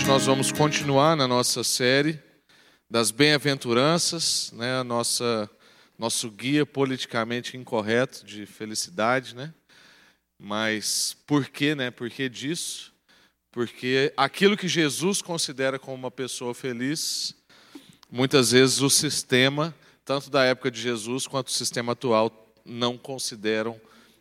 Hoje nós vamos continuar na nossa série das bem-aventuranças, né? Nossa nosso guia politicamente incorreto de felicidade, né? Mas por quê, né? Por que disso? Porque aquilo que Jesus considera como uma pessoa feliz, muitas vezes o sistema, tanto da época de Jesus quanto o sistema atual, não consideram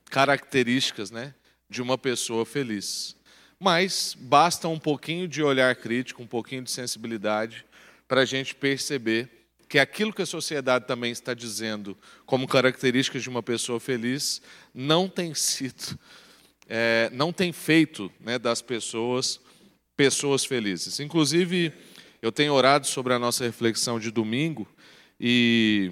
características, né, de uma pessoa feliz. Mas basta um pouquinho de olhar crítico, um pouquinho de sensibilidade, para a gente perceber que aquilo que a sociedade também está dizendo como características de uma pessoa feliz não tem sido, é, não tem feito né, das pessoas pessoas felizes. Inclusive, eu tenho orado sobre a nossa reflexão de domingo e,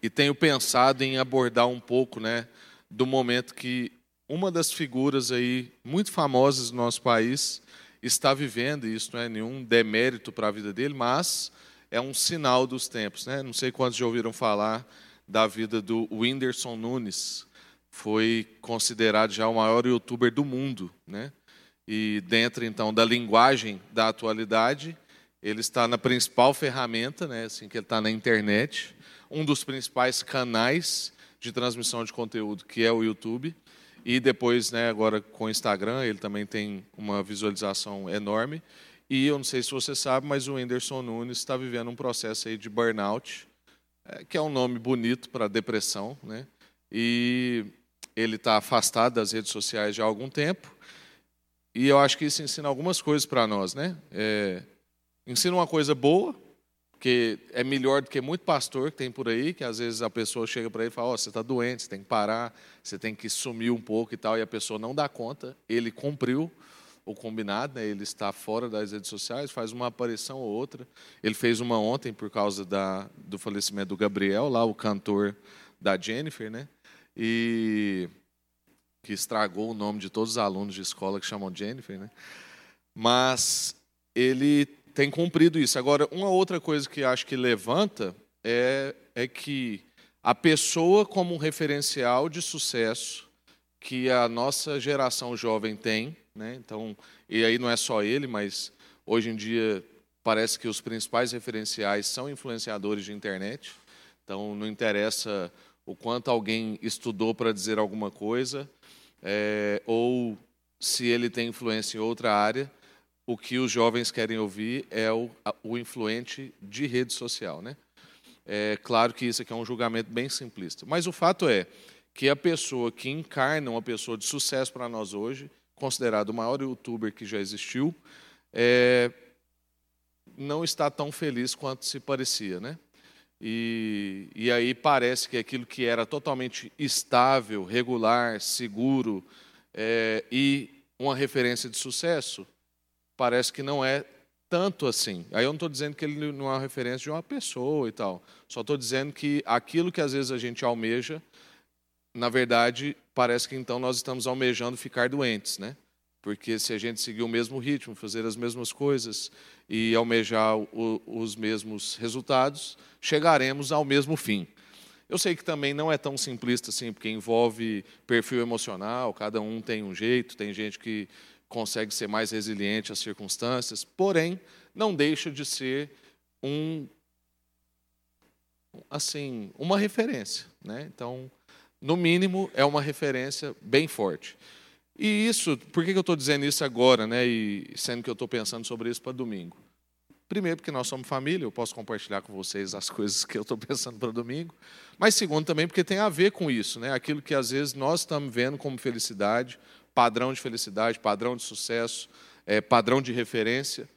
e tenho pensado em abordar um pouco né, do momento que uma das figuras aí muito famosas do nosso país está vivendo, e isso não é nenhum demérito para a vida dele, mas é um sinal dos tempos. Né? Não sei quantos já ouviram falar da vida do Whindersson Nunes, foi considerado já o maior youtuber do mundo. Né? E dentro, então, da linguagem da atualidade, ele está na principal ferramenta, né, assim que ele está na internet, um dos principais canais de transmissão de conteúdo, que é o YouTube. E depois, né, agora com o Instagram, ele também tem uma visualização enorme. E eu não sei se você sabe, mas o Whindersson Nunes está vivendo um processo aí de burnout, é, que é um nome bonito para depressão, né? E ele está afastado das redes sociais já há algum tempo. E eu acho que isso ensina algumas coisas para nós, né? É, ensina uma coisa boa, porque é melhor do que muito pastor que tem por aí, que às vezes a pessoa chega para ele e fala: Ó, oh, você está doente, você tem que parar, você tem que sumir um pouco e tal, e a pessoa não dá conta. Ele cumpriu o combinado, né? ele está fora das redes sociais, faz uma aparição ou outra. Ele fez uma ontem por causa da, do falecimento do Gabriel, lá o cantor da Jennifer, né? E que estragou o nome de todos os alunos de escola que chamam Jennifer, né? Mas ele tem cumprido isso. Agora, uma outra coisa que acho que levanta é, é que a pessoa como um referencial de sucesso que a nossa geração jovem tem, né? Então, e aí não é só ele, mas hoje em dia parece que os principais referenciais são influenciadores de internet. Então, não interessa o quanto alguém estudou para dizer alguma coisa, é, ou se ele tem influência em outra área, o que os jovens querem ouvir é o, o influente de rede social. Né? É claro que isso aqui é um julgamento bem simplista, mas o fato é que a pessoa que encarna uma pessoa de sucesso para nós hoje, considerado o maior youtuber que já existiu, é, não está tão feliz quanto se parecia. Né? E, e aí parece que aquilo que era totalmente estável, regular, seguro é, e uma referência de sucesso parece que não é tanto assim. Aí eu não estou dizendo que ele não é uma referência de uma pessoa e tal. Só estou dizendo que aquilo que às vezes a gente almeja, na verdade, parece que então nós estamos almejando ficar doentes, né? Porque se a gente seguir o mesmo ritmo, fazer as mesmas coisas e almejar o, os mesmos resultados, chegaremos ao mesmo fim. Eu sei que também não é tão simplista assim, porque envolve perfil emocional, cada um tem um jeito, tem gente que consegue ser mais resiliente às circunstâncias, porém, não deixa de ser um assim, uma referência, né? Então, no mínimo, é uma referência bem forte. E isso, por que eu estou dizendo isso agora, né? E sendo que eu estou pensando sobre isso para domingo? Primeiro, porque nós somos família, eu posso compartilhar com vocês as coisas que eu estou pensando para domingo. Mas segundo, também porque tem a ver com isso, né? Aquilo que às vezes nós estamos vendo como felicidade, padrão de felicidade, padrão de sucesso, é, padrão de referência.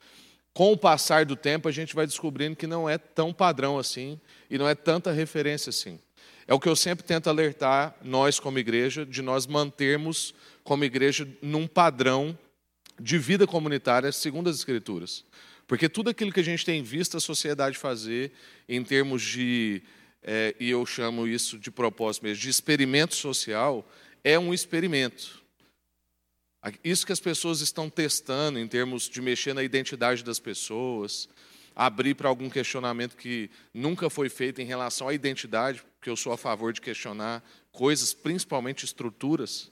Com o passar do tempo, a gente vai descobrindo que não é tão padrão assim e não é tanta referência assim. É o que eu sempre tento alertar nós como igreja, de nós mantermos como igreja num padrão de vida comunitária segundo as Escrituras. Porque tudo aquilo que a gente tem visto a sociedade fazer em termos de, é, e eu chamo isso de propósito mesmo, de experimento social, é um experimento. Isso que as pessoas estão testando em termos de mexer na identidade das pessoas, abrir para algum questionamento que nunca foi feito em relação à identidade, porque eu sou a favor de questionar coisas, principalmente estruturas,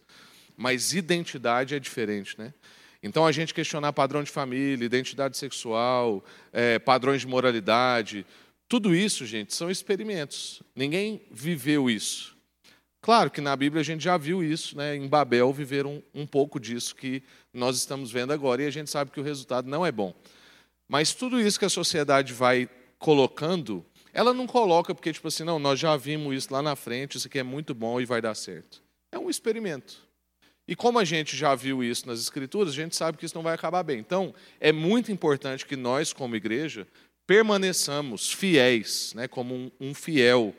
mas identidade é diferente, né? Então, a gente questionar padrão de família, identidade sexual, é, padrões de moralidade, tudo isso, gente, são experimentos. Ninguém viveu isso. Claro que na Bíblia a gente já viu isso, né? em Babel viveram um, pouco disso que nós estamos vendo agora, e a gente sabe que o resultado não é bom. Mas tudo isso que a sociedade vai colocando, ela não coloca porque, tipo assim, não, nós já vimos isso lá na frente, isso aqui é muito bom e vai dar certo. É um experimento. E como a gente já viu isso nas Escrituras, a gente sabe que isso não vai acabar bem. Então, é muito importante que nós, como igreja, permaneçamos fiéis, né, como um, um fiel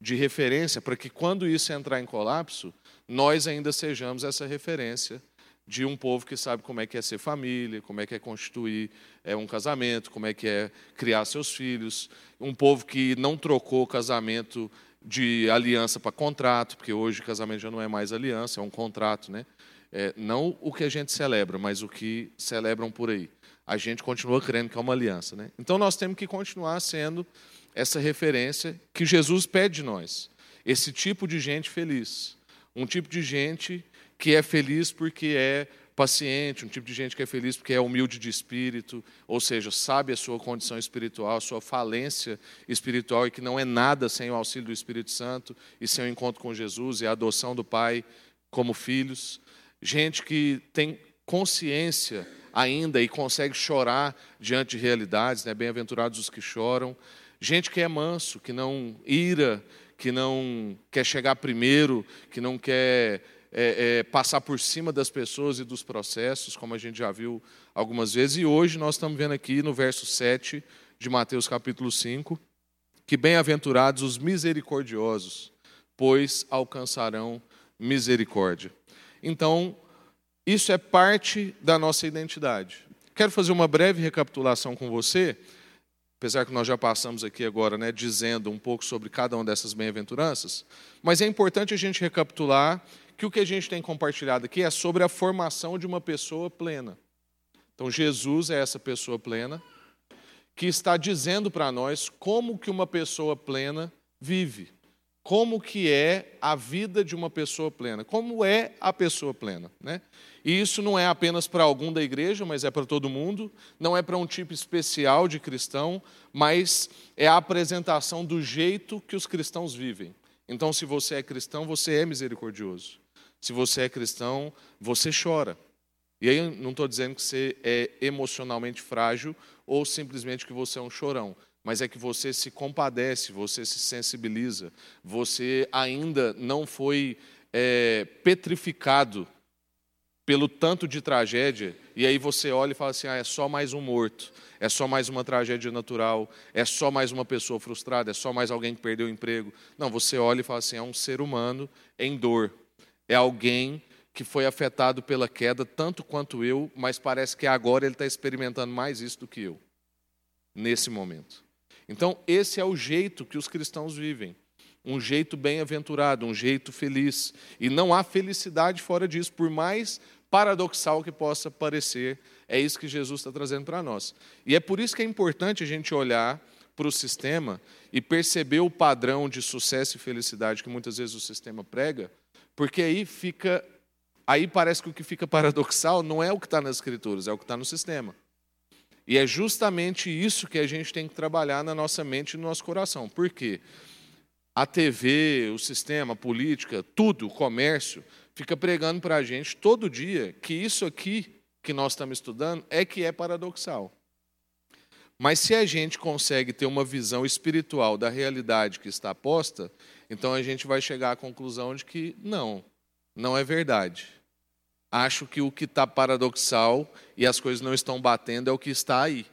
de referência, para que quando isso entrar em colapso, nós ainda sejamos essa referência de um povo que sabe como é que é ser família, como é que é constituir é, um casamento, como é que é criar seus filhos, um povo que não trocou casamento de aliança para contrato, porque hoje casamento já não é mais aliança, é um contrato, né? É, não o que a gente celebra, mas o que celebram por aí. A gente continua crendo que é uma aliança, né? Então nós temos que continuar sendo essa referência que Jesus pede de nós. Esse tipo de gente feliz. Um tipo de gente que é feliz porque é paciente, um tipo de gente que é feliz porque é humilde de espírito, ou seja, sabe a sua condição espiritual, a sua falência espiritual e que não é nada sem o auxílio do Espírito Santo e sem o encontro com Jesus e a adoção do Pai como filhos. Gente que tem consciência ainda e consegue chorar diante de realidades, né? bem-aventurados os que choram. Gente que é manso, que não ira, que não quer chegar primeiro, que não quer é, é, passar por cima das pessoas e dos processos, como a gente já viu algumas vezes. E hoje nós estamos vendo aqui no verso 7 de Mateus capítulo 5, que bem-aventurados os misericordiosos, pois alcançarão misericórdia. Então, isso é parte da nossa identidade. Quero fazer uma breve recapitulação com você apesar que nós já passamos aqui agora, né, dizendo um pouco sobre cada uma dessas bem-aventuranças, mas é importante a gente recapitular que o que a gente tem compartilhado aqui é sobre a formação de uma pessoa plena. Então Jesus é essa pessoa plena que está dizendo para nós como que uma pessoa plena vive, como que é a vida de uma pessoa plena, como é a pessoa plena, né? E isso não é apenas para algum da igreja, mas é para todo mundo. Não é para um tipo especial de cristão, mas é a apresentação do jeito que os cristãos vivem. Então, se você é cristão, você é misericordioso. Se você é cristão, você chora. E aí não estou dizendo que você é emocionalmente frágil ou simplesmente que você é um chorão, mas é que você se compadece, você se sensibiliza, você ainda não foi é, petrificado pelo tanto de tragédia, e aí você olha e fala assim: ah, é só mais um morto, é só mais uma tragédia natural, é só mais uma pessoa frustrada, é só mais alguém que perdeu o emprego. Não, você olha e fala assim: é um ser humano em dor, é alguém que foi afetado pela queda tanto quanto eu, mas parece que agora ele está experimentando mais isso do que eu, nesse momento. Então, esse é o jeito que os cristãos vivem um jeito bem-aventurado, um jeito feliz. E não há felicidade fora disso, por mais paradoxal que possa parecer, é isso que Jesus está trazendo para nós. E é por isso que é importante a gente olhar para o sistema e perceber o padrão de sucesso e felicidade que muitas vezes o sistema prega, porque aí fica, aí parece que o que fica paradoxal não é o que está nas escrituras, é o que está no sistema. E é justamente isso que a gente tem que trabalhar na nossa mente e no nosso coração. Por quê? A TV, o sistema, a política, tudo, o comércio, fica pregando para a gente todo dia que isso aqui que nós estamos estudando é que é paradoxal. Mas se a gente consegue ter uma visão espiritual da realidade que está posta, então a gente vai chegar à conclusão de que não, não é verdade. Acho que o que está paradoxal e as coisas não estão batendo é o que está aí.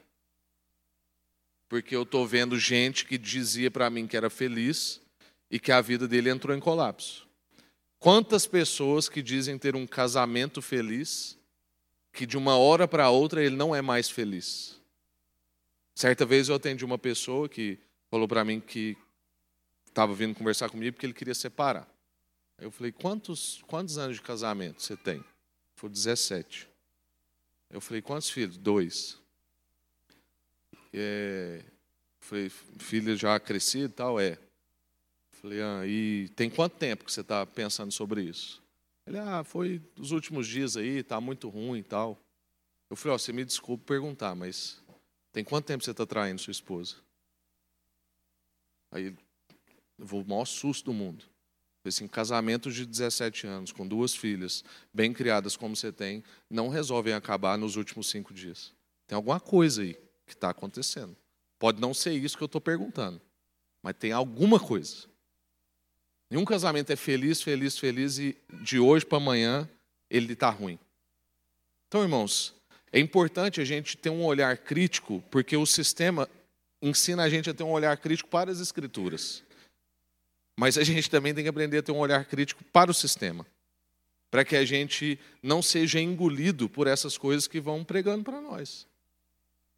Porque eu estou vendo gente que dizia para mim que era feliz e que a vida dele entrou em colapso. Quantas pessoas que dizem ter um casamento feliz, que de uma hora para outra ele não é mais feliz. Certa vez eu atendi uma pessoa que falou para mim que estava vindo conversar comigo porque ele queria separar. Eu falei: quantos, quantos anos de casamento você tem? Falou: 17. Eu falei: quantos filhos? Dois. É, falei: filha já crescida e tal? É. Falei, ah, e tem quanto tempo que você está pensando sobre isso? Ele, ah, foi os últimos dias aí, está muito ruim e tal. Eu falei, ó, oh, você me desculpe perguntar, mas tem quanto tempo você está traindo sua esposa? Aí, eu vou o maior susto do mundo. Assim, casamentos de 17 anos, com duas filhas, bem criadas como você tem, não resolvem acabar nos últimos cinco dias. Tem alguma coisa aí que está acontecendo. Pode não ser isso que eu estou perguntando, mas tem alguma coisa. Nenhum casamento é feliz, feliz, feliz e de hoje para amanhã ele está ruim. Então, irmãos, é importante a gente ter um olhar crítico, porque o sistema ensina a gente a ter um olhar crítico para as escrituras. Mas a gente também tem que aprender a ter um olhar crítico para o sistema, para que a gente não seja engolido por essas coisas que vão pregando para nós,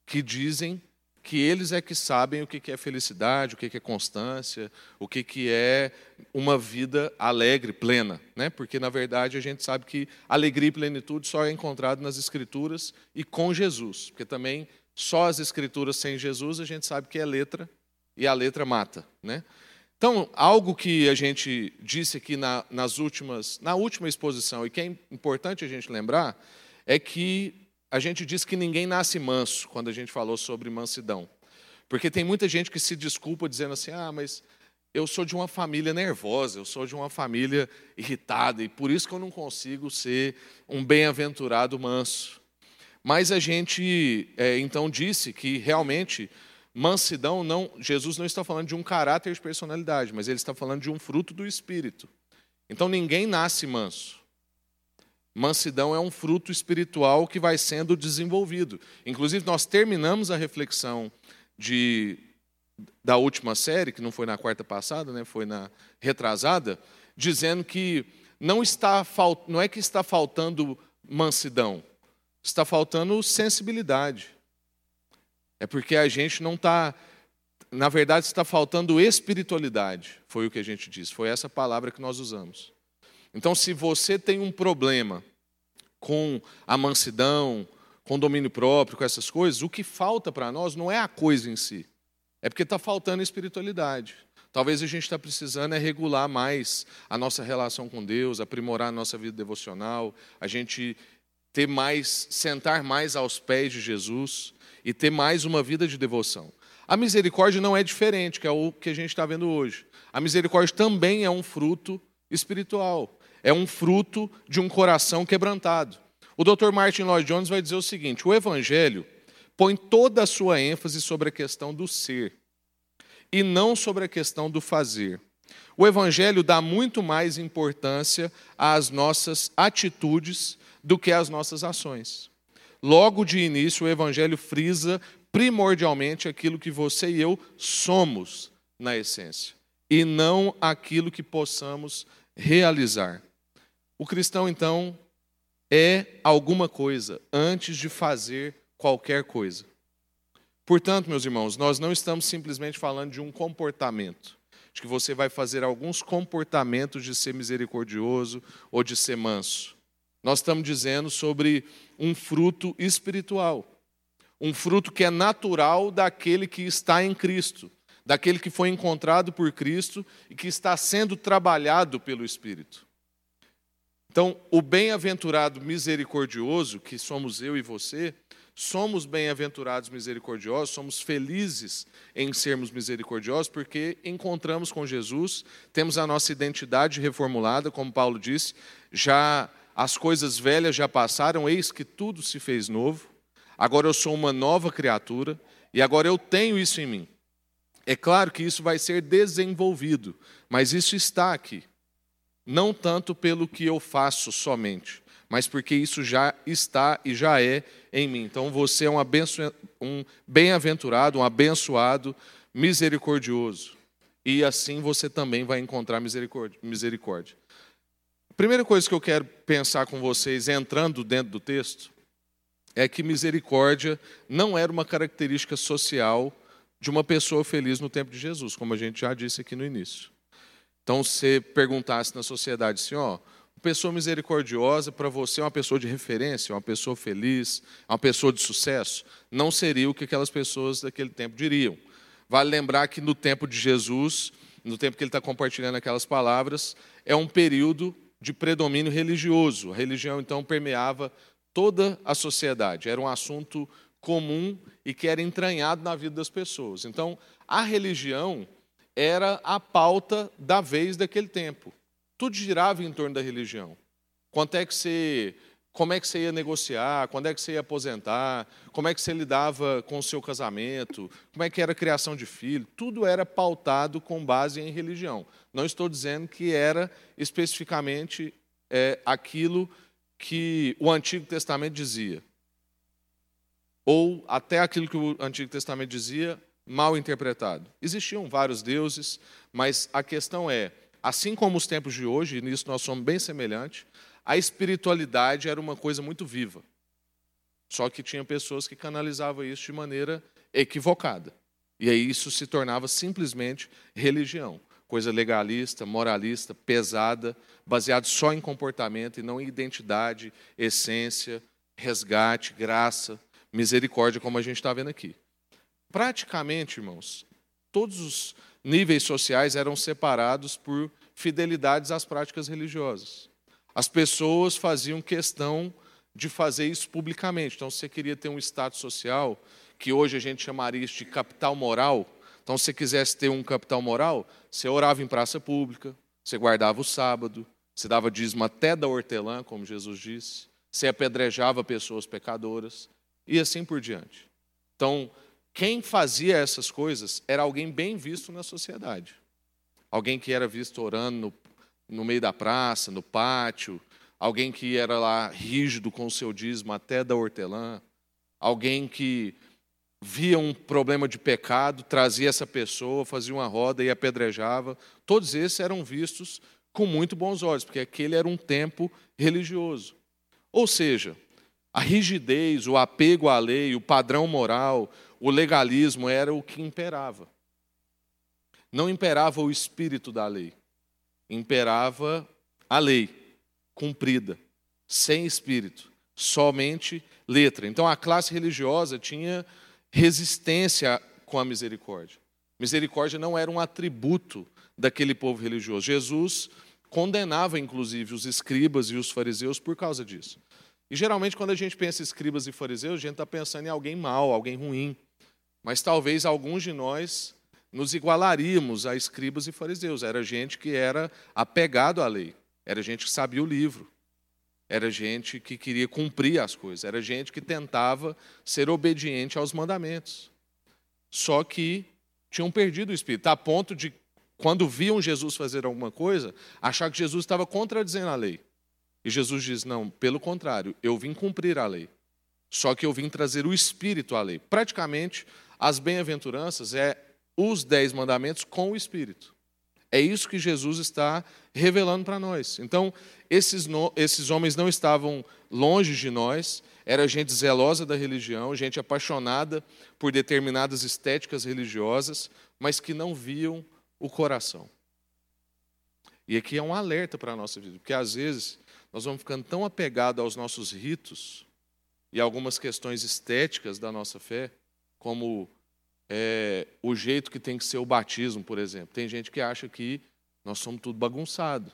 que dizem que eles é que sabem o que é felicidade, o que é constância, o que é uma vida alegre, plena. Né? Porque, na verdade, a gente sabe que alegria e plenitude só é encontrado nas Escrituras e com Jesus. Porque também só as Escrituras sem Jesus a gente sabe que é letra e a letra mata. Né? Então, algo que a gente disse aqui na, nas últimas, na última exposição e que é importante a gente lembrar é que a gente diz que ninguém nasce manso quando a gente falou sobre mansidão. Porque tem muita gente que se desculpa dizendo assim: ah, mas eu sou de uma família nervosa, eu sou de uma família irritada, e por isso que eu não consigo ser um bem-aventurado manso. Mas a gente é, então disse que realmente mansidão não, Jesus não está falando de um caráter de personalidade, mas ele está falando de um fruto do espírito. Então ninguém nasce manso. Mansidão é um fruto espiritual que vai sendo desenvolvido. Inclusive, nós terminamos a reflexão de, da última série, que não foi na quarta passada, né, foi na retrasada, dizendo que não, está, não é que está faltando mansidão, está faltando sensibilidade. É porque a gente não está. Na verdade, está faltando espiritualidade, foi o que a gente disse, foi essa palavra que nós usamos. Então, se você tem um problema com a mansidão, com domínio próprio, com essas coisas, o que falta para nós não é a coisa em si, é porque está faltando espiritualidade. Talvez a gente está precisando é regular mais a nossa relação com Deus, aprimorar a nossa vida devocional, a gente ter mais, sentar mais aos pés de Jesus e ter mais uma vida de devoção. A misericórdia não é diferente, que é o que a gente está vendo hoje. A misericórdia também é um fruto espiritual é um fruto de um coração quebrantado. O Dr. Martin Lloyd Jones vai dizer o seguinte: o Evangelho põe toda a sua ênfase sobre a questão do ser e não sobre a questão do fazer. O Evangelho dá muito mais importância às nossas atitudes do que às nossas ações. Logo de início, o Evangelho frisa primordialmente aquilo que você e eu somos na essência, e não aquilo que possamos realizar. O cristão, então, é alguma coisa antes de fazer qualquer coisa. Portanto, meus irmãos, nós não estamos simplesmente falando de um comportamento, de que você vai fazer alguns comportamentos de ser misericordioso ou de ser manso. Nós estamos dizendo sobre um fruto espiritual, um fruto que é natural daquele que está em Cristo, daquele que foi encontrado por Cristo e que está sendo trabalhado pelo Espírito. Então, o bem-aventurado misericordioso, que somos eu e você, somos bem-aventurados misericordiosos, somos felizes em sermos misericordiosos, porque encontramos com Jesus, temos a nossa identidade reformulada, como Paulo disse, já as coisas velhas já passaram, eis que tudo se fez novo. Agora eu sou uma nova criatura e agora eu tenho isso em mim. É claro que isso vai ser desenvolvido, mas isso está aqui não tanto pelo que eu faço somente, mas porque isso já está e já é em mim. Então você é um, um bem-aventurado, um abençoado, misericordioso. E assim você também vai encontrar misericórdia. misericórdia. Primeira coisa que eu quero pensar com vocês, entrando dentro do texto, é que misericórdia não era uma característica social de uma pessoa feliz no tempo de Jesus, como a gente já disse aqui no início. Então, se perguntasse na sociedade assim, ó, uma pessoa misericordiosa para você é uma pessoa de referência, uma pessoa feliz, uma pessoa de sucesso, não seria o que aquelas pessoas daquele tempo diriam. Vale lembrar que no tempo de Jesus, no tempo que ele está compartilhando aquelas palavras, é um período de predomínio religioso. A religião, então, permeava toda a sociedade, era um assunto comum e que era entranhado na vida das pessoas. Então, a religião era a pauta da vez daquele tempo. Tudo girava em torno da religião. Quanto é que você, como é que você ia negociar, quando é que você ia aposentar, como é que você lidava com o seu casamento, como é que era a criação de filho, tudo era pautado com base em religião. Não estou dizendo que era especificamente é, aquilo que o Antigo Testamento dizia, ou até aquilo que o Antigo Testamento dizia mal interpretado. Existiam vários deuses, mas a questão é, assim como os tempos de hoje, e nisso nós somos bem semelhantes, a espiritualidade era uma coisa muito viva. Só que tinha pessoas que canalizavam isso de maneira equivocada. E aí isso se tornava simplesmente religião. Coisa legalista, moralista, pesada, baseada só em comportamento e não em identidade, essência, resgate, graça, misericórdia, como a gente está vendo aqui. Praticamente, irmãos, todos os níveis sociais eram separados por fidelidades às práticas religiosas. As pessoas faziam questão de fazer isso publicamente. Então, se você queria ter um status social, que hoje a gente chamaria isso de capital moral, então, se você quisesse ter um capital moral, você orava em praça pública, você guardava o sábado, você dava dízimo até da hortelã, como Jesus disse, você apedrejava pessoas pecadoras, e assim por diante. Então, quem fazia essas coisas era alguém bem visto na sociedade. Alguém que era visto orando no meio da praça, no pátio, alguém que era lá rígido com o seu dízimo até da hortelã, alguém que via um problema de pecado, trazia essa pessoa, fazia uma roda e apedrejava. Todos esses eram vistos com muito bons olhos, porque aquele era um tempo religioso. Ou seja, a rigidez, o apego à lei, o padrão moral, o legalismo era o que imperava. Não imperava o espírito da lei imperava a lei cumprida, sem espírito, somente letra. Então a classe religiosa tinha resistência com a misericórdia. Misericórdia não era um atributo daquele povo religioso. Jesus condenava, inclusive, os escribas e os fariseus por causa disso. E geralmente, quando a gente pensa em escribas e fariseus, a gente está pensando em alguém mau, alguém ruim. Mas talvez alguns de nós nos igualaríamos a escribas e fariseus. Era gente que era apegado à lei, era gente que sabia o livro, era gente que queria cumprir as coisas, era gente que tentava ser obediente aos mandamentos. Só que tinham perdido o espírito, a ponto de, quando viam Jesus fazer alguma coisa, achar que Jesus estava contradizendo a lei. E Jesus diz: não, pelo contrário, eu vim cumprir a lei. Só que eu vim trazer o espírito à lei. Praticamente, as bem-aventuranças é os dez mandamentos com o Espírito. É isso que Jesus está revelando para nós. Então, esses, no, esses homens não estavam longe de nós, era gente zelosa da religião, gente apaixonada por determinadas estéticas religiosas, mas que não viam o coração. E aqui é um alerta para a nossa vida, porque às vezes nós vamos ficando tão apegados aos nossos ritos e algumas questões estéticas da nossa fé, como é, o jeito que tem que ser o batismo, por exemplo. Tem gente que acha que nós somos tudo bagunçado.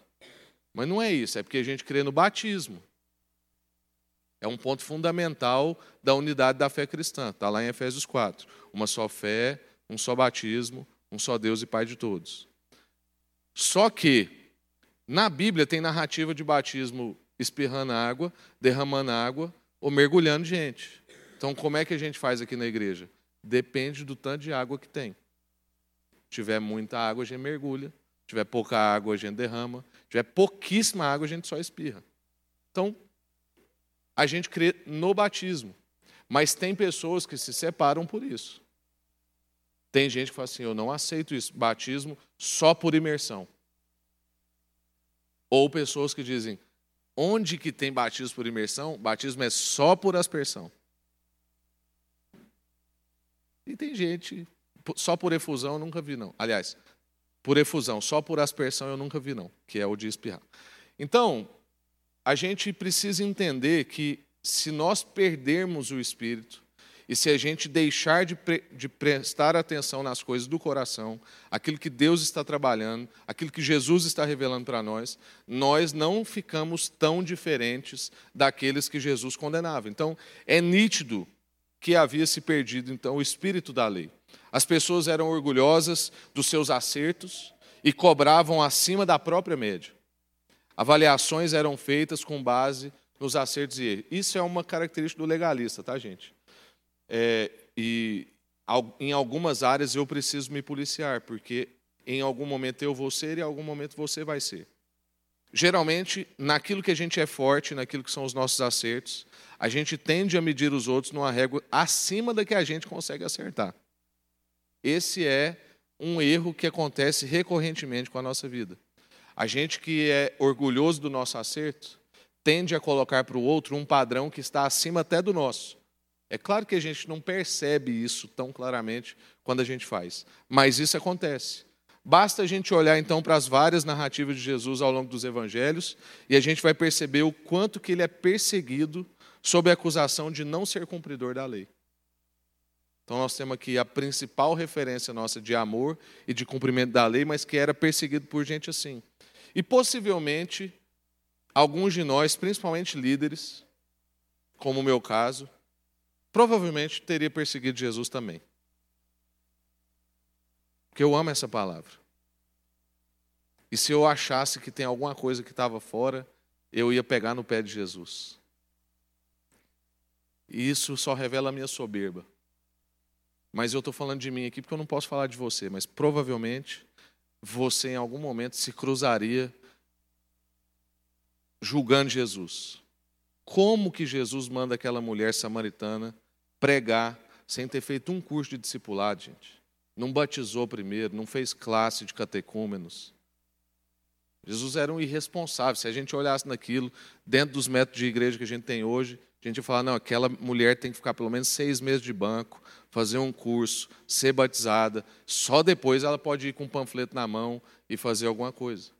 Mas não é isso, é porque a gente crê no batismo. É um ponto fundamental da unidade da fé cristã. Está lá em Efésios 4. Uma só fé, um só batismo, um só Deus e Pai de todos. Só que, na Bíblia, tem narrativa de batismo espirrando água, derramando água ou mergulhando gente. Então, como é que a gente faz aqui na igreja? Depende do tanto de água que tem. Se tiver muita água, a gente mergulha. Se tiver pouca água, a gente derrama. Se tiver pouquíssima água, a gente só espirra. Então, a gente crê no batismo. Mas tem pessoas que se separam por isso. Tem gente que fala assim: eu não aceito isso, batismo só por imersão. Ou pessoas que dizem: onde que tem batismo por imersão? Batismo é só por aspersão. E tem gente, só por efusão eu nunca vi, não. Aliás, por efusão, só por aspersão eu nunca vi, não, que é o de espirrar. Então, a gente precisa entender que se nós perdermos o espírito e se a gente deixar de, pre, de, prestar atenção nas coisas do coração, aquilo que Deus está trabalhando, aquilo que Jesus está revelando para nós, nós não ficamos tão diferentes daqueles que Jesus condenava. Então, é nítido que havia se perdido então o espírito da lei. As pessoas eram orgulhosas dos seus acertos e cobravam acima da própria média. Avaliações eram feitas com base nos acertos e erros. Isso é uma característica do legalista, tá, gente? É, e em algumas áreas eu preciso me policiar, porque em algum momento eu vou ser e em algum momento você vai ser. Geralmente, naquilo que a gente é forte, naquilo que são os nossos acertos, a gente tende a medir os outros numa régua acima da que a gente consegue acertar. Esse é um erro que acontece recorrentemente com a nossa vida. A gente que é orgulhoso do nosso acerto tende a colocar para o outro um padrão que está acima até do nosso. É claro que a gente não percebe isso tão claramente quando a gente faz, mas isso acontece. Basta a gente olhar então para as várias narrativas de Jesus ao longo dos evangelhos e a gente vai perceber o quanto que ele é perseguido sob a acusação de não ser cumpridor da lei. Então nós temos aqui a principal referência nossa de amor e de cumprimento da lei, mas que era perseguido por gente assim. E possivelmente alguns de nós, principalmente líderes, como o meu caso, provavelmente teria perseguido Jesus também. Porque eu amo essa palavra. E se eu achasse que tem alguma coisa que estava fora, eu ia pegar no pé de Jesus. E isso só revela a minha soberba. Mas eu estou falando de mim aqui porque eu não posso falar de você, mas provavelmente você em algum momento se cruzaria julgando Jesus. Como que Jesus manda aquela mulher samaritana pregar sem ter feito um curso de discipulado, gente. Não batizou primeiro, não fez classe de catecúmenos. Jesus era um irresponsável. Se a gente olhasse naquilo, dentro dos métodos de igreja que a gente tem hoje, a gente ia falar: não, aquela mulher tem que ficar pelo menos seis meses de banco, fazer um curso, ser batizada, só depois ela pode ir com um panfleto na mão e fazer alguma coisa.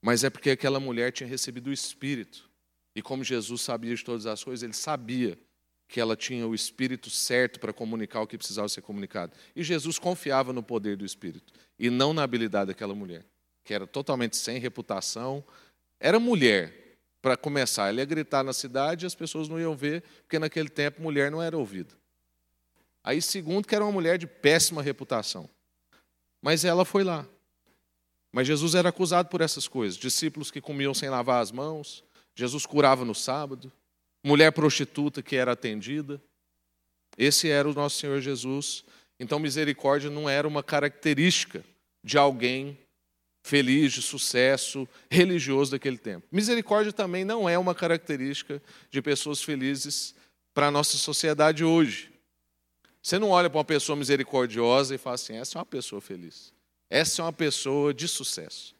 Mas é porque aquela mulher tinha recebido o Espírito. E como Jesus sabia de todas as coisas, ele sabia que ela tinha o espírito certo para comunicar o que precisava ser comunicado. E Jesus confiava no poder do espírito e não na habilidade daquela mulher, que era totalmente sem reputação. Era mulher, para começar. Ela ia gritar na cidade e as pessoas não iam ver, porque naquele tempo mulher não era ouvida. Aí, segundo, que era uma mulher de péssima reputação. Mas ela foi lá. Mas Jesus era acusado por essas coisas. Discípulos que comiam sem lavar as mãos. Jesus curava no sábado mulher prostituta que era atendida. Esse era o nosso Senhor Jesus. Então, misericórdia não era uma característica de alguém feliz, de sucesso, religioso daquele tempo. Misericórdia também não é uma característica de pessoas felizes para a nossa sociedade hoje. Você não olha para uma pessoa misericordiosa e fala assim: essa é uma pessoa feliz. Essa é uma pessoa de sucesso.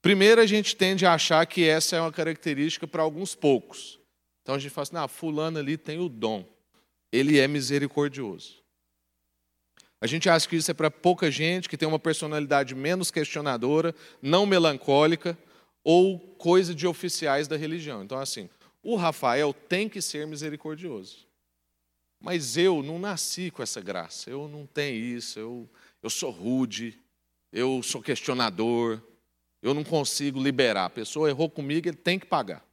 Primeiro, a gente tende a achar que essa é uma característica para alguns poucos. Então a gente fala assim: ah, fulano ali tem o dom, ele é misericordioso. A gente acha que isso é para pouca gente que tem uma personalidade menos questionadora, não melancólica ou coisa de oficiais da religião. Então, assim, o Rafael tem que ser misericordioso. Mas eu não nasci com essa graça, eu não tenho isso, eu, eu sou rude, eu sou questionador, eu não consigo liberar. A pessoa errou comigo, ele tem que pagar.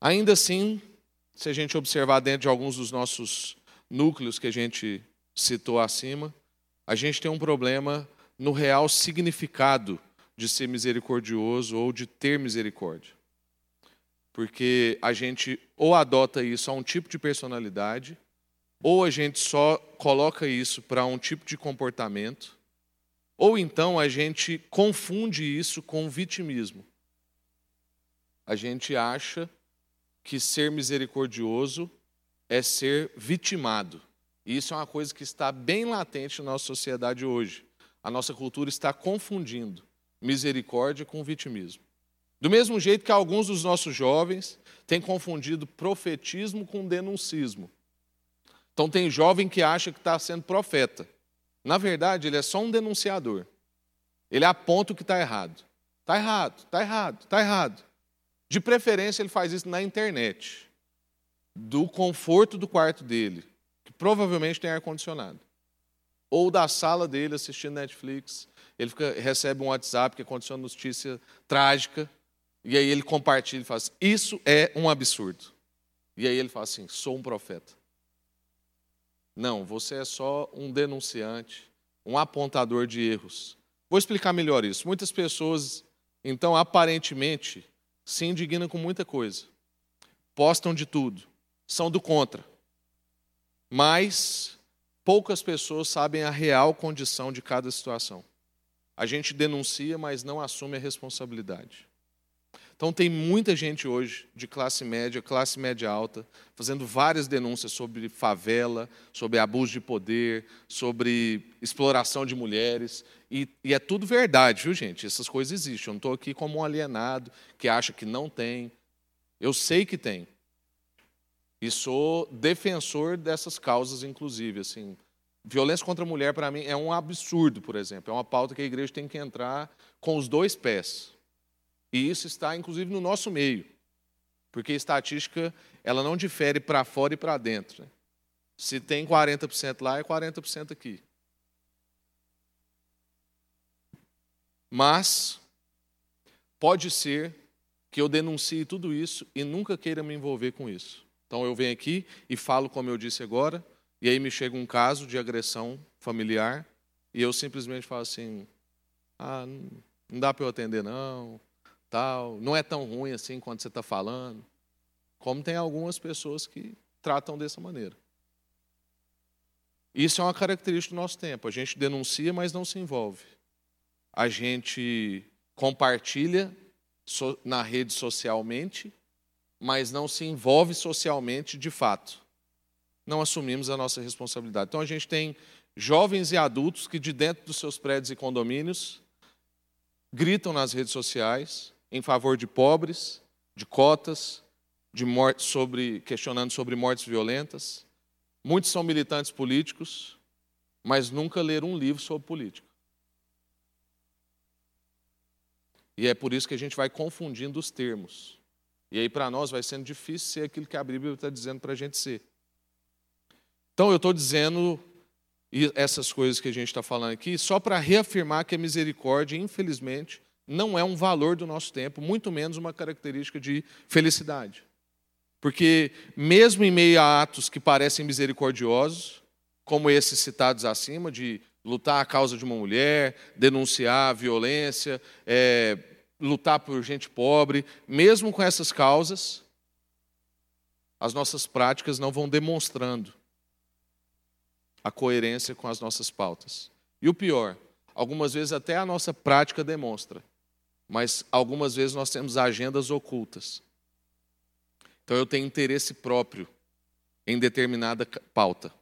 Ainda assim, se a gente observar dentro de alguns dos nossos núcleos que a gente citou acima, a gente tem um problema no real significado de ser misericordioso ou de ter misericórdia. Porque a gente ou adota isso a um tipo de personalidade, ou a gente só coloca isso para um tipo de comportamento, ou então a gente confunde isso com vitimismo. A gente acha que ser misericordioso é ser vitimado. E isso é uma coisa que está bem latente na nossa sociedade hoje. A nossa cultura está confundindo misericórdia com vitimismo. Do mesmo jeito que alguns dos nossos jovens têm confundido profetismo com denuncismo. Então, tem jovem que acha que está sendo profeta. Na verdade, ele é só um denunciador. Ele aponta o que está errado. Está errado, está errado, está errado. De preferência, ele faz isso na internet. Do conforto do quarto dele, que provavelmente tem ar-condicionado, ou da sala dele assistindo Netflix, ele fica, recebe um WhatsApp que aconteceu uma notícia trágica, e aí ele compartilha e fala assim, isso é um absurdo. E aí ele fala assim, sou um profeta. Não, você é só um denunciante, um apontador de erros. Vou explicar melhor isso. Muitas pessoas, então, aparentemente, se indignam com muita coisa, postam de tudo, são do contra. Mas poucas pessoas sabem a real condição de cada situação. A gente denuncia, mas não assume a responsabilidade. Então, tem muita gente hoje, de classe média, classe média alta, fazendo várias denúncias sobre favela, sobre abuso de poder, sobre exploração de mulheres. E, e é tudo verdade, viu, gente? Essas coisas existem. Eu não estou aqui como um alienado que acha que não tem. Eu sei que tem. E sou defensor dessas causas, inclusive. Assim, Violência contra a mulher, para mim, é um absurdo, por exemplo. É uma pauta que a igreja tem que entrar com os dois pés. E isso está, inclusive, no nosso meio. Porque a estatística ela não difere para fora e para dentro. Né? Se tem 40% lá, é 40% aqui. Mas pode ser que eu denuncie tudo isso e nunca queira me envolver com isso. Então eu venho aqui e falo como eu disse agora, e aí me chega um caso de agressão familiar e eu simplesmente falo assim: ah, não dá para eu atender não, tal, não é tão ruim assim quando você está falando. Como tem algumas pessoas que tratam dessa maneira. Isso é uma característica do nosso tempo. A gente denuncia, mas não se envolve. A gente compartilha na rede socialmente, mas não se envolve socialmente de fato não assumimos a nossa responsabilidade. Então a gente tem jovens e adultos que, de dentro dos seus prédios e condomínios, gritam nas redes sociais em favor de pobres, de cotas, de morte sobre, questionando sobre mortes violentas. Muitos são militantes políticos, mas nunca leram um livro sobre política. E é por isso que a gente vai confundindo os termos. E aí, para nós, vai sendo difícil ser aquilo que a Bíblia está dizendo para a gente ser. Então, eu estou dizendo essas coisas que a gente está falando aqui só para reafirmar que a misericórdia, infelizmente, não é um valor do nosso tempo, muito menos uma característica de felicidade. Porque, mesmo em meio a atos que parecem misericordiosos, como esses citados acima, de lutar a causa de uma mulher, denunciar a violência, é, lutar por gente pobre, mesmo com essas causas, as nossas práticas não vão demonstrando a coerência com as nossas pautas. E o pior, algumas vezes até a nossa prática demonstra, mas algumas vezes nós temos agendas ocultas. Então eu tenho interesse próprio em determinada pauta.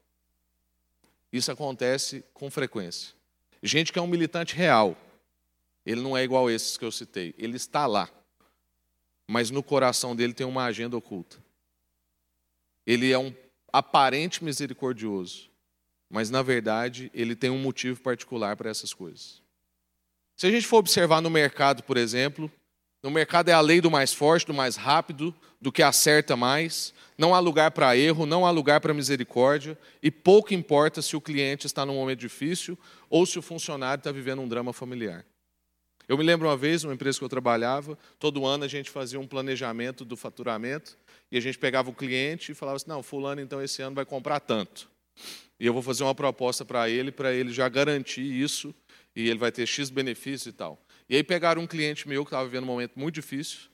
Isso acontece com frequência. Gente que é um militante real, ele não é igual a esses que eu citei, ele está lá, mas no coração dele tem uma agenda oculta. Ele é um aparente misericordioso, mas na verdade ele tem um motivo particular para essas coisas. Se a gente for observar no mercado, por exemplo, no mercado é a lei do mais forte, do mais rápido, do que acerta mais, não há lugar para erro, não há lugar para misericórdia, e pouco importa se o cliente está num momento difícil ou se o funcionário está vivendo um drama familiar. Eu me lembro uma vez, numa empresa que eu trabalhava, todo ano a gente fazia um planejamento do faturamento, e a gente pegava o cliente e falava assim: não, fulano então esse ano vai comprar tanto. E eu vou fazer uma proposta para ele, para ele já garantir isso, e ele vai ter X benefícios e tal. E aí pegaram um cliente meu que estava vivendo um momento muito difícil,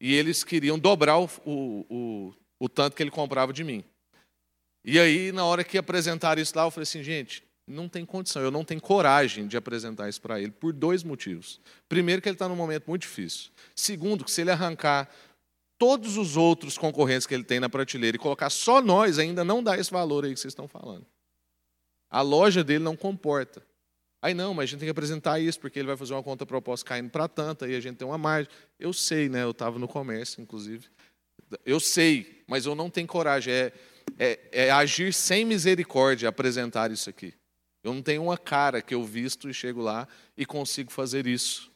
e eles queriam dobrar o, o, o, o tanto que ele comprava de mim. E aí, na hora que apresentaram isso lá, eu falei assim, gente, não tem condição, eu não tenho coragem de apresentar isso para ele, por dois motivos. Primeiro, que ele está num momento muito difícil. Segundo, que se ele arrancar todos os outros concorrentes que ele tem na prateleira e colocar só nós, ainda não dá esse valor aí que vocês estão falando. A loja dele não comporta. Aí não, mas a gente tem que apresentar isso, porque ele vai fazer uma conta proposta caindo para tanta, e a gente tem uma margem. Eu sei, né? Eu estava no comércio, inclusive. Eu sei, mas eu não tenho coragem. É, é, é agir sem misericórdia apresentar isso aqui. Eu não tenho uma cara que eu visto e chego lá e consigo fazer isso.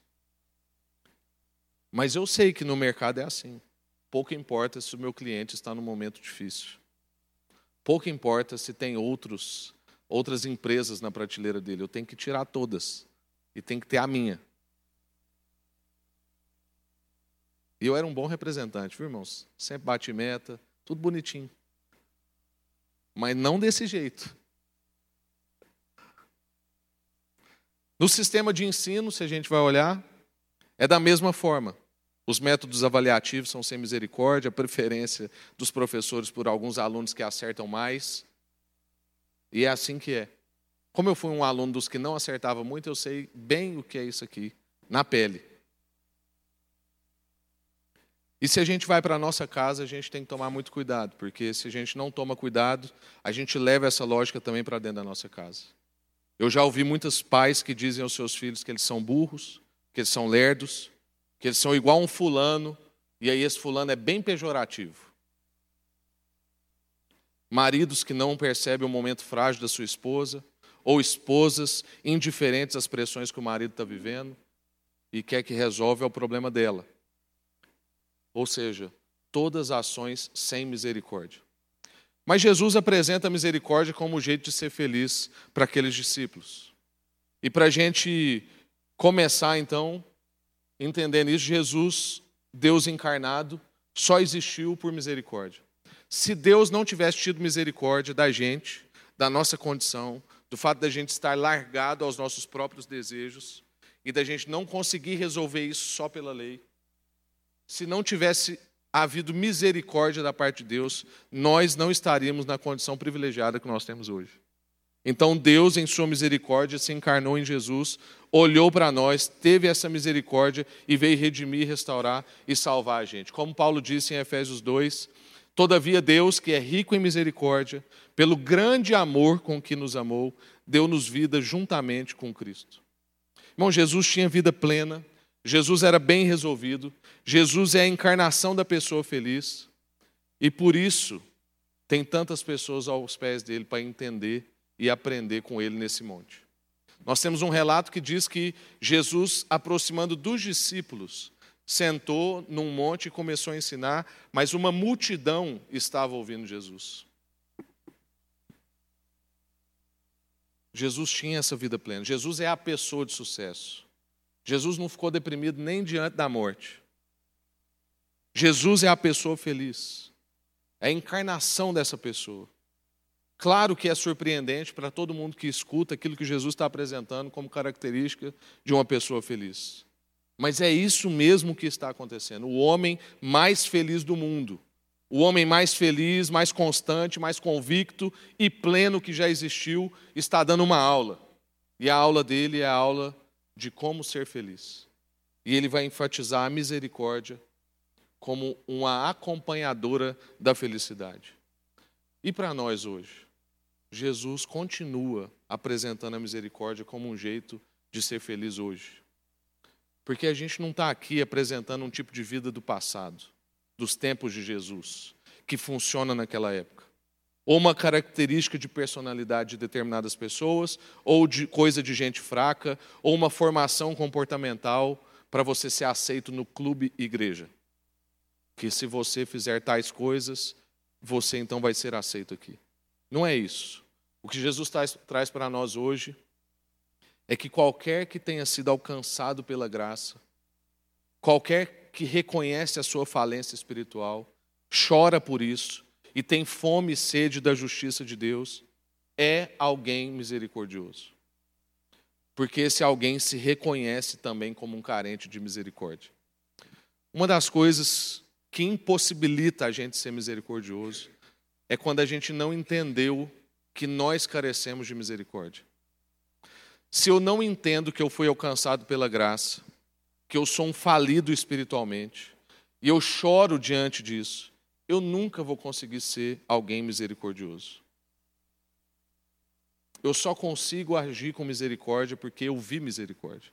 Mas eu sei que no mercado é assim. pouco importa se o meu cliente está num momento difícil. Pouco importa se tem outros, outras empresas na prateleira dele. Eu tenho que tirar todas e tem que ter a minha. E eu era um bom representante, viu, irmãos? Sempre bate meta, tudo bonitinho. Mas não desse jeito. No sistema de ensino, se a gente vai olhar, é da mesma forma. Os métodos avaliativos são sem misericórdia, a preferência dos professores por alguns alunos que acertam mais. E é assim que é. Como eu fui um aluno dos que não acertava muito, eu sei bem o que é isso aqui, na pele. E se a gente vai para a nossa casa, a gente tem que tomar muito cuidado, porque se a gente não toma cuidado, a gente leva essa lógica também para dentro da nossa casa. Eu já ouvi muitos pais que dizem aos seus filhos que eles são burros, que eles são lerdos, que eles são igual a um fulano, e aí esse fulano é bem pejorativo. Maridos que não percebem o momento frágil da sua esposa, ou esposas indiferentes às pressões que o marido está vivendo e quer que resolva é o problema dela. Ou seja, todas ações sem misericórdia. Mas Jesus apresenta a misericórdia como um jeito de ser feliz para aqueles discípulos. E para a gente começar, então, entendendo isso, Jesus, Deus encarnado, só existiu por misericórdia. Se Deus não tivesse tido misericórdia da gente, da nossa condição, do fato da gente estar largado aos nossos próprios desejos e da gente não conseguir resolver isso só pela lei, se não tivesse havido misericórdia da parte de Deus, nós não estaríamos na condição privilegiada que nós temos hoje. Então Deus, em sua misericórdia, se encarnou em Jesus, olhou para nós, teve essa misericórdia e veio redimir, restaurar e salvar a gente. Como Paulo disse em Efésios 2, Todavia, Deus, que é rico em misericórdia, pelo grande amor com que nos amou, deu-nos vida juntamente com Cristo. Irmão, Jesus tinha vida plena, Jesus era bem resolvido, Jesus é a encarnação da pessoa feliz, e por isso tem tantas pessoas aos pés dele para entender e aprender com ele nesse monte. Nós temos um relato que diz que Jesus, aproximando dos discípulos, sentou num monte e começou a ensinar, mas uma multidão estava ouvindo Jesus. Jesus tinha essa vida plena. Jesus é a pessoa de sucesso. Jesus não ficou deprimido nem diante da morte. Jesus é a pessoa feliz. É a encarnação dessa pessoa. Claro que é surpreendente para todo mundo que escuta aquilo que Jesus está apresentando como característica de uma pessoa feliz. Mas é isso mesmo que está acontecendo. O homem mais feliz do mundo, o homem mais feliz, mais constante, mais convicto e pleno que já existiu, está dando uma aula. E a aula dele é a aula de como ser feliz. E ele vai enfatizar a misericórdia como uma acompanhadora da felicidade. E para nós hoje? Jesus continua apresentando a misericórdia como um jeito de ser feliz hoje. Porque a gente não está aqui apresentando um tipo de vida do passado, dos tempos de Jesus, que funciona naquela época. Ou uma característica de personalidade de determinadas pessoas, ou de coisa de gente fraca, ou uma formação comportamental para você ser aceito no clube igreja. Que se você fizer tais coisas, você então vai ser aceito aqui. Não é isso. O que Jesus traz, traz para nós hoje é que qualquer que tenha sido alcançado pela graça, qualquer que reconhece a sua falência espiritual, chora por isso e tem fome e sede da justiça de Deus, é alguém misericordioso. Porque esse alguém se reconhece também como um carente de misericórdia. Uma das coisas que impossibilita a gente ser misericordioso é quando a gente não entendeu que nós carecemos de misericórdia. Se eu não entendo que eu fui alcançado pela graça, que eu sou um falido espiritualmente, e eu choro diante disso, eu nunca vou conseguir ser alguém misericordioso. Eu só consigo agir com misericórdia porque eu vi misericórdia.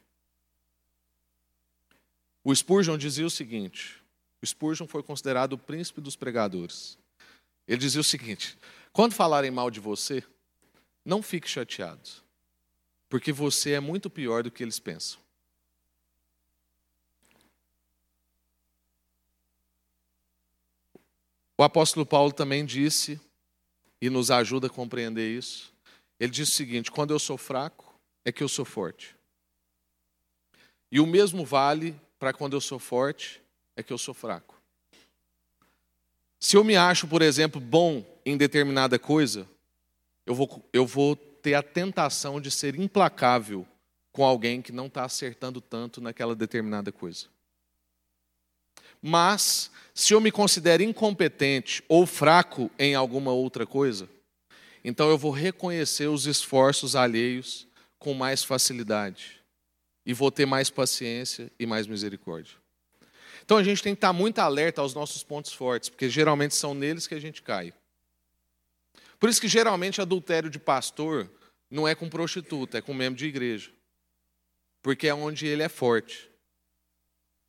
O Spurgeon dizia o seguinte: o Spurgeon foi considerado o príncipe dos pregadores. Ele dizia o seguinte: quando falarem mal de você, não fique chateado, porque você é muito pior do que eles pensam. O apóstolo Paulo também disse, e nos ajuda a compreender isso. Ele disse o seguinte: quando eu sou fraco, é que eu sou forte. E o mesmo vale para quando eu sou forte, é que eu sou fraco. Se eu me acho, por exemplo, bom em determinada coisa, eu vou, eu vou ter a tentação de ser implacável com alguém que não está acertando tanto naquela determinada coisa. Mas, se eu me considero incompetente ou fraco em alguma outra coisa, então eu vou reconhecer os esforços alheios com mais facilidade e vou ter mais paciência e mais misericórdia. Então a gente tem que estar muito alerta aos nossos pontos fortes, porque geralmente são neles que a gente cai. Por isso que geralmente adultério de pastor não é com prostituta, é com membro de igreja. Porque é onde ele é forte.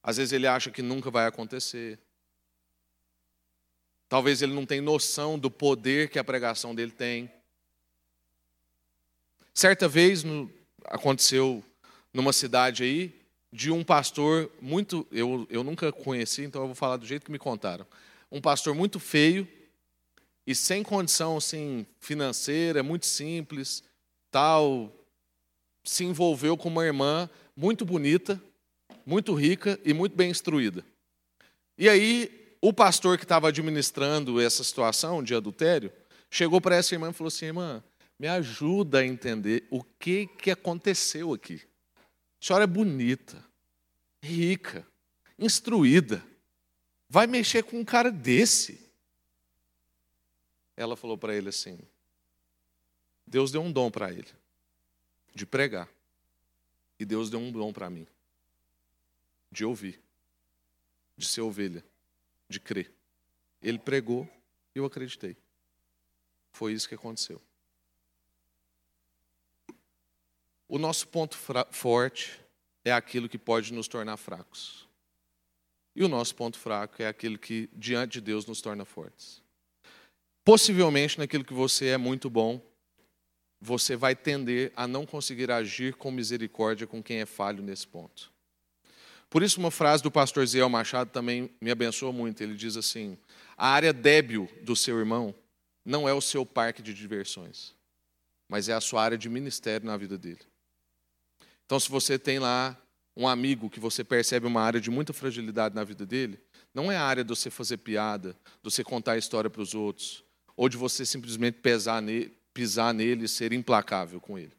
Às vezes ele acha que nunca vai acontecer. Talvez ele não tenha noção do poder que a pregação dele tem. Certa vez no, aconteceu numa cidade aí, de um pastor muito. Eu, eu nunca conheci, então eu vou falar do jeito que me contaram. Um pastor muito feio e sem condição assim, financeira, muito simples, tal. Se envolveu com uma irmã muito bonita, muito rica e muito bem instruída. E aí, o pastor que estava administrando essa situação de adultério chegou para essa irmã e falou assim: irmã, me ajuda a entender o que, que aconteceu aqui. A senhora é bonita, rica, instruída. Vai mexer com um cara desse? Ela falou para ele assim: Deus deu um dom para ele, de pregar. E Deus deu um dom para mim, de ouvir, de ser ovelha, de crer. Ele pregou e eu acreditei. Foi isso que aconteceu. O nosso ponto forte é aquilo que pode nos tornar fracos. E o nosso ponto fraco é aquilo que, diante de Deus, nos torna fortes. Possivelmente, naquilo que você é muito bom, você vai tender a não conseguir agir com misericórdia com quem é falho nesse ponto. Por isso, uma frase do pastor Ziel Machado também me abençoa muito. Ele diz assim: A área débil do seu irmão não é o seu parque de diversões, mas é a sua área de ministério na vida dele. Então, se você tem lá um amigo que você percebe uma área de muita fragilidade na vida dele, não é a área de você fazer piada, de você contar a história para os outros, ou de você simplesmente pesar pisar nele e ser implacável com ele.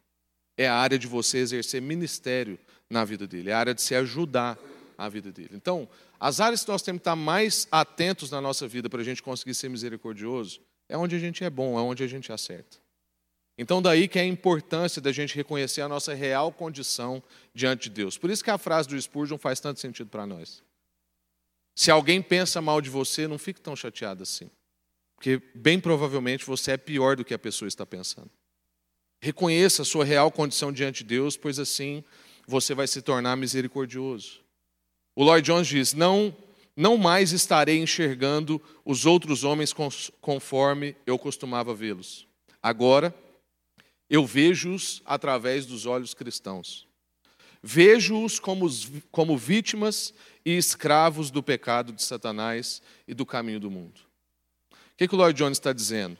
É a área de você exercer ministério na vida dele, é a área de se ajudar a vida dele. Então, as áreas que nós temos que estar mais atentos na nossa vida para a gente conseguir ser misericordioso é onde a gente é bom, é onde a gente acerta. Então, daí que é a importância da gente reconhecer a nossa real condição diante de Deus. Por isso que a frase do Spurgeon faz tanto sentido para nós. Se alguém pensa mal de você, não fique tão chateado assim. Porque, bem provavelmente, você é pior do que a pessoa está pensando. Reconheça a sua real condição diante de Deus, pois assim você vai se tornar misericordioso. O Lloyd Jones diz: Não, não mais estarei enxergando os outros homens conforme eu costumava vê-los. Agora, eu vejo-os através dos olhos cristãos. Vejo-os como, como vítimas e escravos do pecado de Satanás e do caminho do mundo. O que, que o Lloyd Jones está dizendo?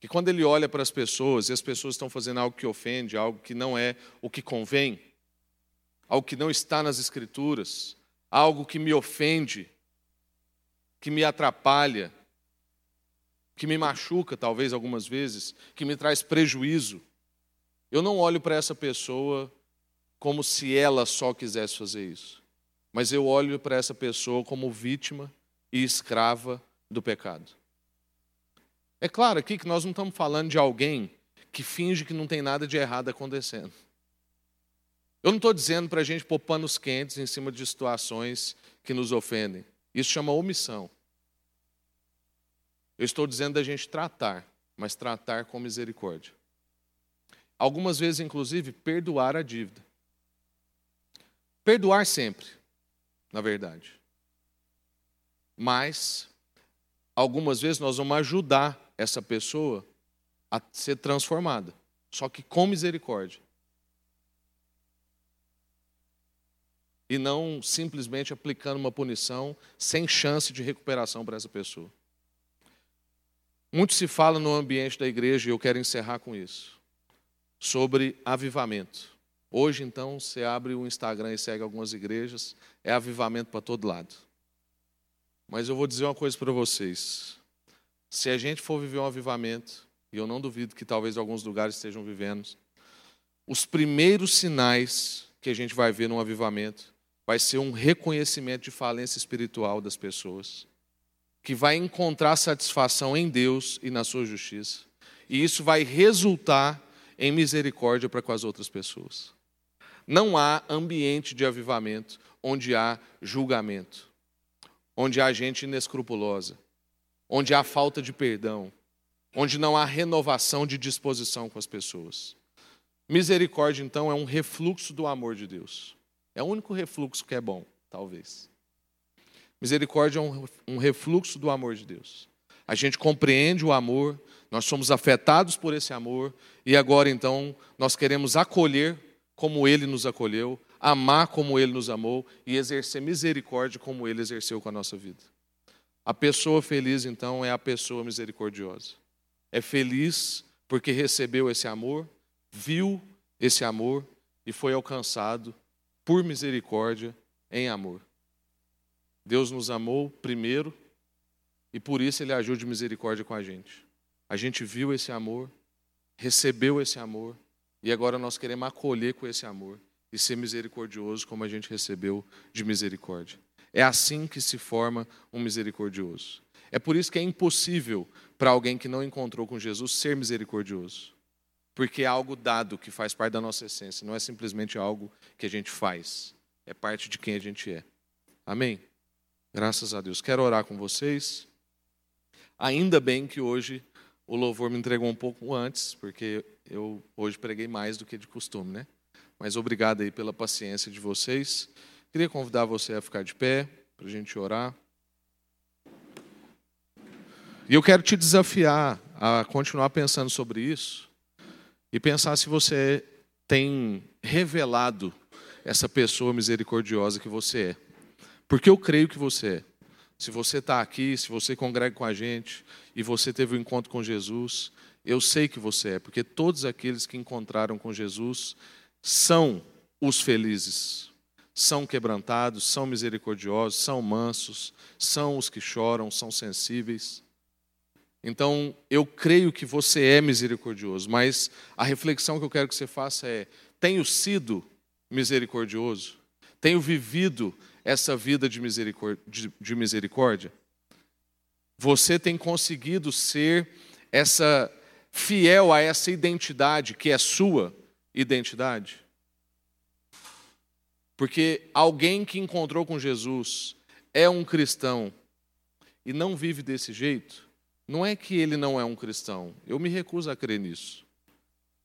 Que quando ele olha para as pessoas e as pessoas estão fazendo algo que ofende, algo que não é o que convém, algo que não está nas Escrituras, algo que me ofende, que me atrapalha, que me machuca, talvez algumas vezes, que me traz prejuízo. Eu não olho para essa pessoa como se ela só quisesse fazer isso, mas eu olho para essa pessoa como vítima e escrava do pecado. É claro aqui que nós não estamos falando de alguém que finge que não tem nada de errado acontecendo. Eu não estou dizendo para a gente pôr panos quentes em cima de situações que nos ofendem. Isso chama omissão. Eu estou dizendo da gente tratar, mas tratar com misericórdia. Algumas vezes, inclusive, perdoar a dívida. Perdoar sempre, na verdade. Mas, algumas vezes, nós vamos ajudar essa pessoa a ser transformada, só que com misericórdia. E não simplesmente aplicando uma punição sem chance de recuperação para essa pessoa. Muito se fala no ambiente da igreja, e eu quero encerrar com isso, sobre avivamento. Hoje, então, você abre o Instagram e segue algumas igrejas, é avivamento para todo lado. Mas eu vou dizer uma coisa para vocês. Se a gente for viver um avivamento, e eu não duvido que talvez alguns lugares estejam vivendo, os primeiros sinais que a gente vai ver num avivamento vai ser um reconhecimento de falência espiritual das pessoas que vai encontrar satisfação em Deus e na sua justiça. E isso vai resultar em misericórdia para com as outras pessoas. Não há ambiente de avivamento onde há julgamento, onde há gente inescrupulosa, onde há falta de perdão, onde não há renovação de disposição com as pessoas. Misericórdia, então, é um refluxo do amor de Deus. É o único refluxo que é bom, talvez. Misericórdia é um, refluxo do amor de Deus. A gente compreende o amor, nós somos afetados por esse amor, e agora então nós queremos acolher como Ele nos acolheu, amar como Ele nos amou e exercer misericórdia como Ele exerceu com a nossa vida. A pessoa feliz, então, é a pessoa misericordiosa. É feliz porque recebeu esse amor, viu esse amor e foi alcançado por misericórdia em amor. Deus nos amou primeiro e por isso ele agiu de misericórdia com a gente. A gente viu esse amor, recebeu esse amor e agora nós queremos acolher com esse amor e ser misericordioso como a gente recebeu de misericórdia. É assim que se forma um misericordioso. É por isso que é impossível para alguém que não encontrou com Jesus ser misericordioso. Porque é algo dado que faz parte da nossa essência, não é simplesmente algo que a gente faz, é parte de quem a gente é. Amém? Graças a Deus. Quero orar com vocês. Ainda bem que hoje o louvor me entregou um pouco antes, porque eu hoje preguei mais do que de costume, né? Mas obrigado aí pela paciência de vocês. Queria convidar você a ficar de pé para a gente orar. E eu quero te desafiar a continuar pensando sobre isso e pensar se você tem revelado essa pessoa misericordiosa que você é. Porque eu creio que você é. Se você está aqui, se você congrega com a gente e você teve um encontro com Jesus, eu sei que você é, porque todos aqueles que encontraram com Jesus são os felizes, são quebrantados, são misericordiosos, são mansos, são os que choram, são sensíveis. Então, eu creio que você é misericordioso, mas a reflexão que eu quero que você faça é: tenho sido misericordioso? Tenho vivido essa vida de misericórdia, de, misericórdia? Você tem conseguido ser essa fiel a essa identidade que é sua identidade? Porque alguém que encontrou com Jesus é um cristão e não vive desse jeito, não é que ele não é um cristão. Eu me recuso a crer nisso.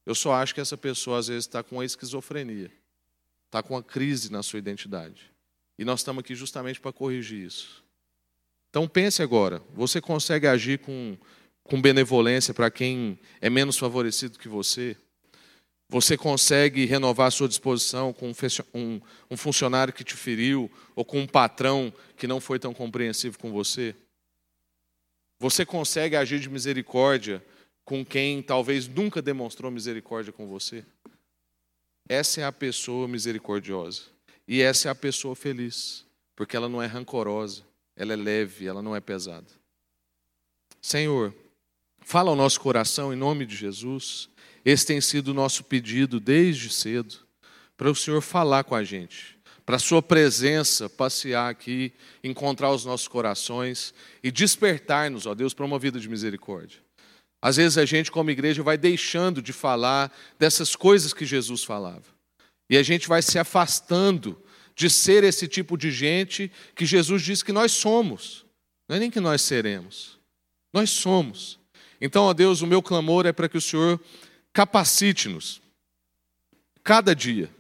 Eu só acho que essa pessoa às vezes está com a esquizofrenia, está com uma crise na sua identidade. E nós estamos aqui justamente para corrigir isso. Então pense agora, você consegue agir com, com benevolência para quem é menos favorecido que você? Você consegue renovar a sua disposição com um, um funcionário que te feriu ou com um patrão que não foi tão compreensivo com você? Você consegue agir de misericórdia com quem talvez nunca demonstrou misericórdia com você? Essa é a pessoa misericordiosa. E essa é a pessoa feliz, porque ela não é rancorosa, ela é leve, ela não é pesada. Senhor, fala ao nosso coração em nome de Jesus. Esse tem sido o nosso pedido desde cedo, para o Senhor falar com a gente, para a Sua presença passear aqui, encontrar os nossos corações e despertar-nos, ó Deus, para uma vida de misericórdia. Às vezes a gente, como igreja, vai deixando de falar dessas coisas que Jesus falava. E a gente vai se afastando de ser esse tipo de gente que Jesus diz que nós somos. Não é nem que nós seremos. Nós somos. Então, ó Deus, o meu clamor é para que o Senhor capacite-nos, cada dia,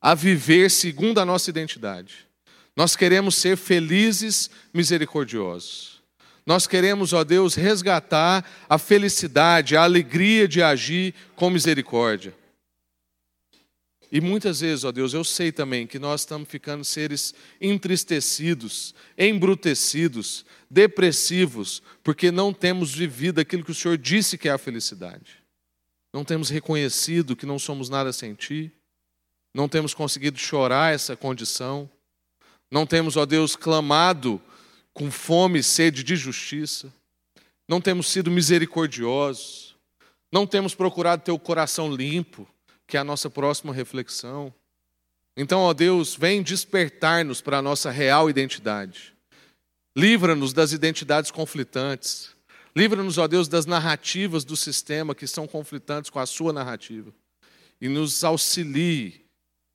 a viver segundo a nossa identidade. Nós queremos ser felizes, misericordiosos. Nós queremos, ó Deus, resgatar a felicidade, a alegria de agir com misericórdia. E muitas vezes, ó Deus, eu sei também que nós estamos ficando seres entristecidos, embrutecidos, depressivos, porque não temos vivido aquilo que o Senhor disse que é a felicidade. Não temos reconhecido que não somos nada sem Ti, não temos conseguido chorar essa condição, não temos, ó Deus, clamado com fome e sede de justiça, não temos sido misericordiosos, não temos procurado ter o coração limpo que é a nossa próxima reflexão. Então, ó Deus, vem despertar-nos para a nossa real identidade. Livra-nos das identidades conflitantes. Livra-nos, ó Deus, das narrativas do sistema que são conflitantes com a sua narrativa. E nos auxilie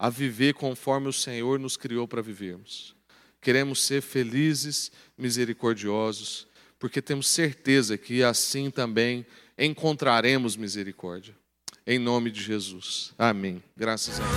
a viver conforme o Senhor nos criou para vivermos. Queremos ser felizes, misericordiosos, porque temos certeza que assim também encontraremos misericórdia. Em nome de Jesus. Amém. Graças a Deus.